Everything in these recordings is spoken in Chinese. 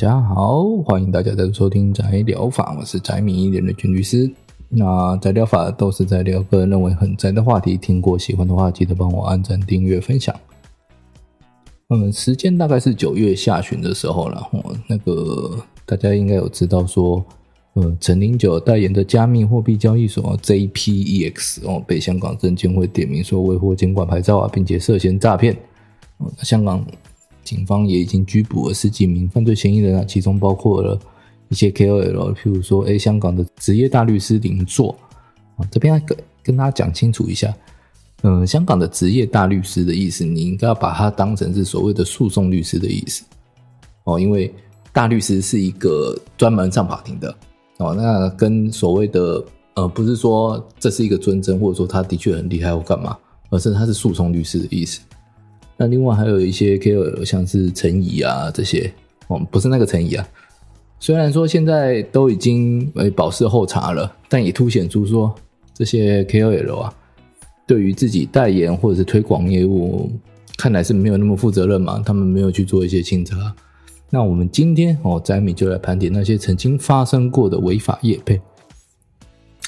大家好，欢迎大家再度收听宅聊法，我是宅米人的军律师。那宅聊法都是在聊个人认为很宅的话题，听过喜欢的话，记得帮我按赞、订阅、分享。嗯，时间大概是九月下旬的时候了。哦，那个大家应该有知道说，呃，陈零九代言的加密货币交易所 JPEX 哦，被香港证监会点名说未获监管牌照啊，并且涉嫌诈骗。哦，香港。警方也已经拘捕了十几名犯罪嫌疑人啊，其中包括了一些 KOL，譬如说，哎，香港的职业大律师林作。啊，这边跟跟大家讲清楚一下，嗯，香港的职业大律师的意思，你应该要把它当成是所谓的诉讼律师的意思。哦，因为大律师是一个专门上法庭的。哦，那跟所谓的呃，不是说这是一个尊称，或者说他的确很厉害或干嘛，而是他是诉讼律师的意思。那另外还有一些 KOL，像是陈怡啊这些，哦，不是那个陈怡啊。虽然说现在都已经呃保释候查了，但也凸显出说这些 KOL 啊，对于自己代言或者是推广业务，看来是没有那么负责任嘛。他们没有去做一些清查。那我们今天哦，宅米就来盘点那些曾经发生过的违法业配。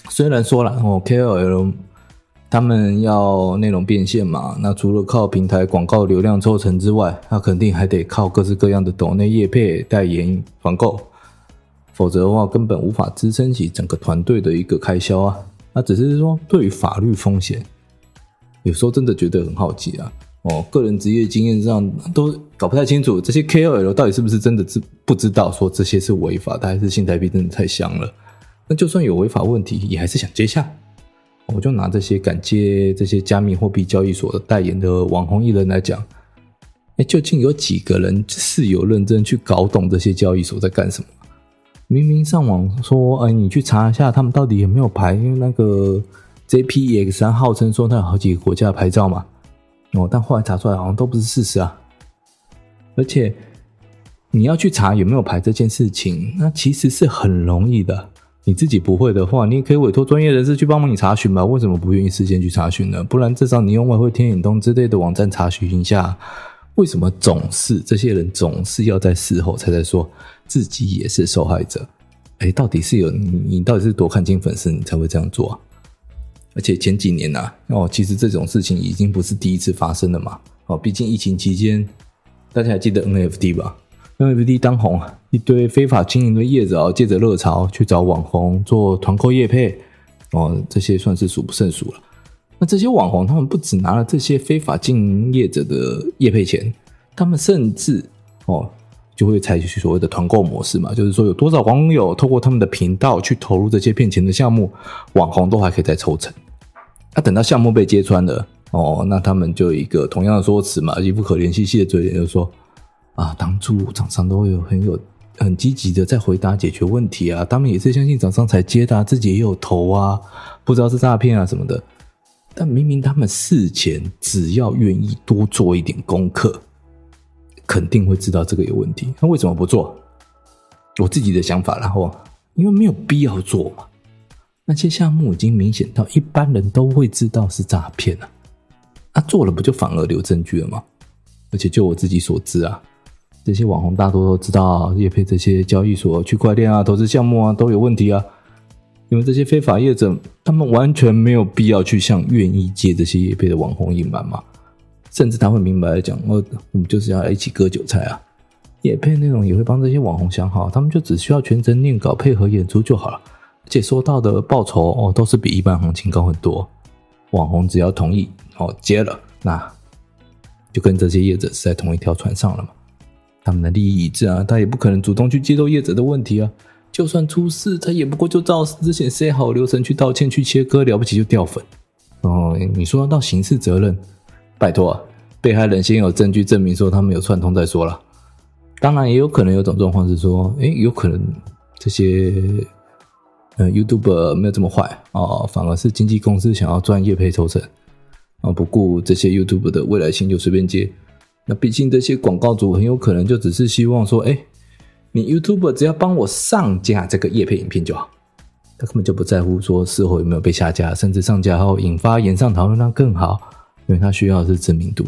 虽然说了哦，KOL。他们要内容变现嘛？那除了靠平台广告流量抽成之外，那肯定还得靠各式各样的抖内业配、代言、团购，否则的话根本无法支撑起整个团队的一个开销啊。那只是说，对于法律风险，有时候真的觉得很好奇啊。哦，个人职业经验上都搞不太清楚，这些 KOL 到底是不是真的知不知道说这些是违法的，还是新台币真的太香了？那就算有违法问题，也还是想接下。我就拿这些敢接这些加密货币交易所的代言的网红艺人来讲，哎，究竟有几个人是有认真去搞懂这些交易所在干什么？明明上网说，哎，你去查一下他们到底有没有牌，因为那个 JPEX 三号称说他有好几个国家的牌照嘛，哦，但后来查出来好像都不是事实啊。而且你要去查有没有牌这件事情，那其实是很容易的。你自己不会的话，你也可以委托专业人士去帮忙你查询吧？为什么不愿意事先去查询呢？不然至少你用外汇天眼通之类的网站查询一下。为什么总是这些人总是要在事后才在说自己也是受害者？哎，到底是有你，你到底是多看清粉丝，你才会这样做啊？而且前几年呢、啊，哦，其实这种事情已经不是第一次发生了嘛。哦，毕竟疫情期间，大家还记得 NFT 吧？NFT 当红，一堆非法经营的业者啊，借着热潮去找网红做团购业配，哦，这些算是数不胜数了。那这些网红，他们不只拿了这些非法经营业者的业配钱，他们甚至哦，就会采取所谓的团购模式嘛，就是说有多少网友透过他们的频道去投入这些骗钱的项目，网红都还可以再抽成。那等到项目被揭穿了，哦，那他们就一个同样的说辞嘛，一副可怜兮兮的嘴脸，就是说。啊，当初厂商都有很有很积极的在回答解决问题啊，他们也是相信厂商才接的，自己也有投啊，不知道是诈骗啊什么的。但明明他们事前只要愿意多做一点功课，肯定会知道这个有问题。那为什么不做？我自己的想法，然后因为没有必要做嘛。那些项目已经明显到一般人都会知道是诈骗了，那做了不就反而留证据了吗？而且就我自己所知啊。这些网红大多都知道，业配这些交易所、区块链啊、投资项目啊都有问题啊。因为这些非法业者，他们完全没有必要去向愿意接这些业配的网红隐瞒嘛。甚至他会明白的讲：“哦我们就是要一起割韭菜啊！”业配内容也会帮这些网红想好，他们就只需要全程念稿配合演出就好了。而且收到的报酬哦，都是比一般行情高很多。网红只要同意哦接了，那就跟这些业者是在同一条船上了嘛。他们的利益一致啊，他也不可能主动去揭露业者的问题啊。就算出事，他也不过就照之前 say 好流程去道歉、去切割，了不起就掉粉。哦，你说要到刑事责任，拜托啊，被害人先有证据证明说他们有串通再说了。当然，也有可能有种状况是说，诶，有可能这些呃 YouTube 没有这么坏哦，反而是经纪公司想要赚业配抽成啊，不顾这些 YouTube 的未来性就随便接。那毕竟这些广告主很有可能就只是希望说，哎，你 YouTube 只要帮我上架这个业配影片就好，他根本就不在乎说事后有没有被下架，甚至上架后引发炎上讨论那更好，因为他需要的是知名度。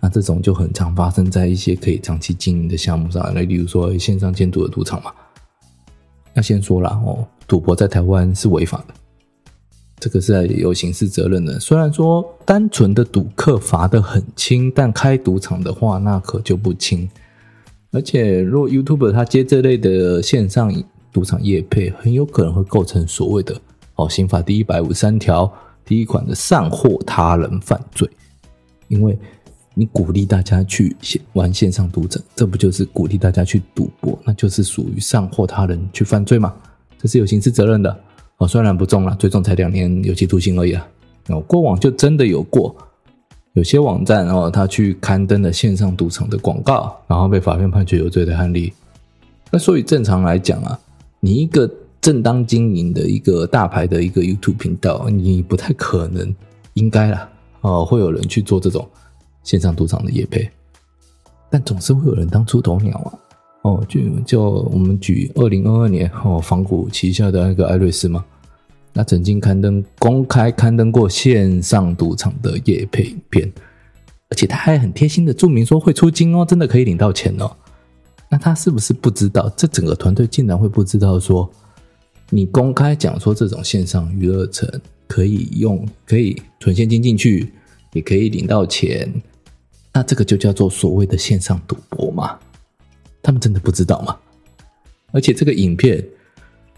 那这种就很常发生在一些可以长期经营的项目上，那例如说线上监督的赌场嘛。那先说了哦，赌博在台湾是违法的，这个是有刑事责任的。虽然说单纯的赌客罚得很轻，但开赌场的话那可就不轻。而且，如果 YouTuber 他接这类的线上赌场业配，很有可能会构成所谓的哦刑法第一百五十三条第一款的散货他人犯罪，因为。你鼓励大家去玩线上赌场，这不就是鼓励大家去赌博？那就是属于散货他人去犯罪嘛？这是有刑事责任的哦。虽然不重了，最重才两年有期徒刑而已啊。哦，过往就真的有过，有些网站哦，他去刊登了线上赌场的广告，然后被法院判决有罪的案例。那所以正常来讲啊，你一个正当经营的一个大牌的一个 YouTube 频道，你不太可能应该啦哦，会有人去做这种。线上赌场的业配，但总是会有人当出头鸟啊！哦，就就我们举二零二二年哦，仿古旗下的那个艾瑞斯嘛，那曾经刊登公开刊登过线上赌场的业配片，而且他还很贴心的注明说会出金哦，真的可以领到钱哦。那他是不是不知道？这整个团队竟然会不知道说，你公开讲说这种线上娱乐城可以用，可以存现金进去，也可以领到钱。那这个就叫做所谓的线上赌博嘛？他们真的不知道吗？而且这个影片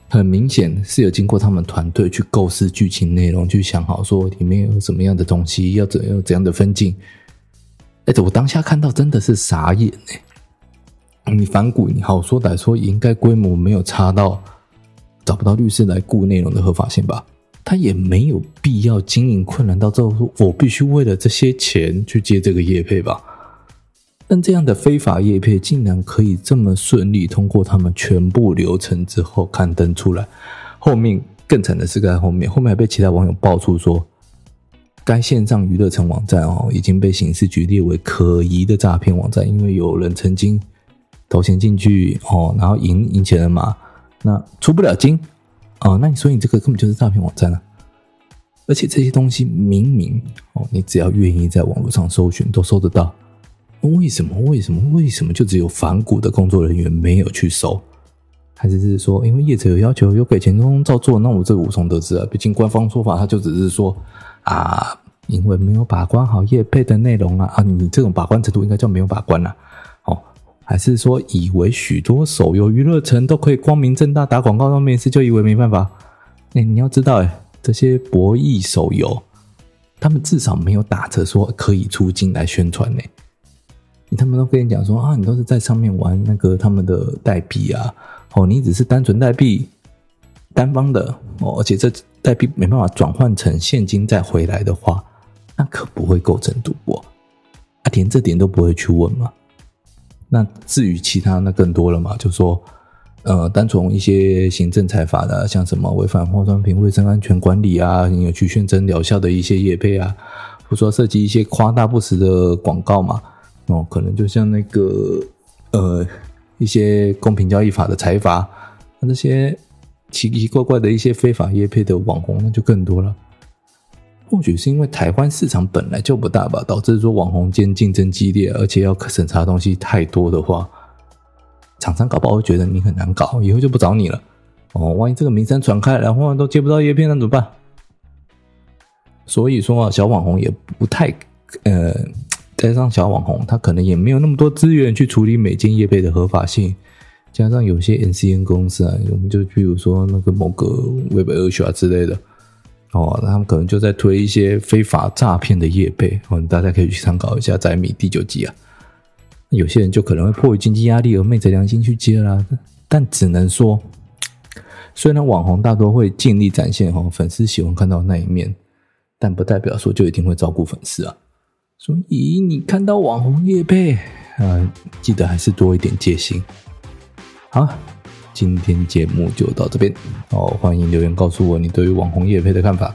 很明显是有经过他们团队去构思剧情内容，去想好说里面有什么样的东西，要怎样怎样的分镜。哎，我当下看到真的是傻眼哎！你反骨，你好说歹说，应该规模没有差到找不到律师来顾内容的合法性吧？他也没有必要经营困难到最后说，我必须为了这些钱去接这个业配吧？但这样的非法业配竟然可以这么顺利通过他们全部流程之后刊登出来，后面更惨的是在后面，后面还被其他网友爆出说，该线上娱乐城网站哦已经被刑事局列为可疑的诈骗网站，因为有人曾经投钱进去哦，然后赢赢钱了嘛，那出不了金。哦，那你说你这个根本就是诈骗网站啊！而且这些东西明明哦，你只要愿意在网络上搜寻都搜得到，为什么？为什么？为什么就只有反骨的工作人员没有去收？还是是说，因为业者有要求，有给钱，都照做？那我这个无从得知啊！毕竟官方说法，他就只是说啊，因为没有把关好业配的内容啊啊，你这种把关程度应该叫没有把关啊。还是说，以为许多手游娱乐城都可以光明正大打广告，那面试就以为没办法？哎，你要知道，哎，这些博弈手游，他们至少没有打着说可以出金来宣传呢。你他们都跟你讲说啊，你都是在上面玩那个他们的代币啊，哦，你只是单纯代币单方的哦，而且这代币没办法转换成现金再回来的话，那可不会构成赌博啊，连这点都不会去问吗？那至于其他，那更多了嘛，就说，呃，单从一些行政裁罚的，像什么违反化妆品卫生安全管理啊，你有去宣称疗效的一些业配啊，或者说涉及一些夸大不实的广告嘛，哦，可能就像那个呃一些公平交易法的财阀，那些奇奇怪怪的一些非法业配的网红，那就更多了。或许是因为台湾市场本来就不大吧，导致说网红间竞争激烈，而且要审查的东西太多的话，厂商搞不好会觉得你很难搞，以后就不找你了。哦，万一这个名声传开，然后都接不到叶片，那怎么办？所以说啊，小网红也不太呃，加上小网红他可能也没有那么多资源去处理每件业配的合法性，加上有些 NCN 公司啊，我们就比如说那个某个 Web 二学啊之类的。哦，他们可能就在推一些非法诈骗的业配，哦，大家可以去参考一下《宅米》第九集啊。有些人就可能会迫于经济压力而昧着良心去接啦，但只能说，虽然网红大多会尽力展现哦粉丝喜欢看到那一面，但不代表说就一定会照顾粉丝啊。所以你看到网红叶配嗯，记得还是多一点戒心。好。今天节目就到这边哦，欢迎留言告诉我你对于网红叶配的看法。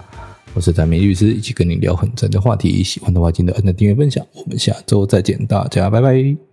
我是展梅律师，一起跟你聊很真的话题。喜欢的话，记得按赞、订阅、分享。我们下周再见，大家拜拜。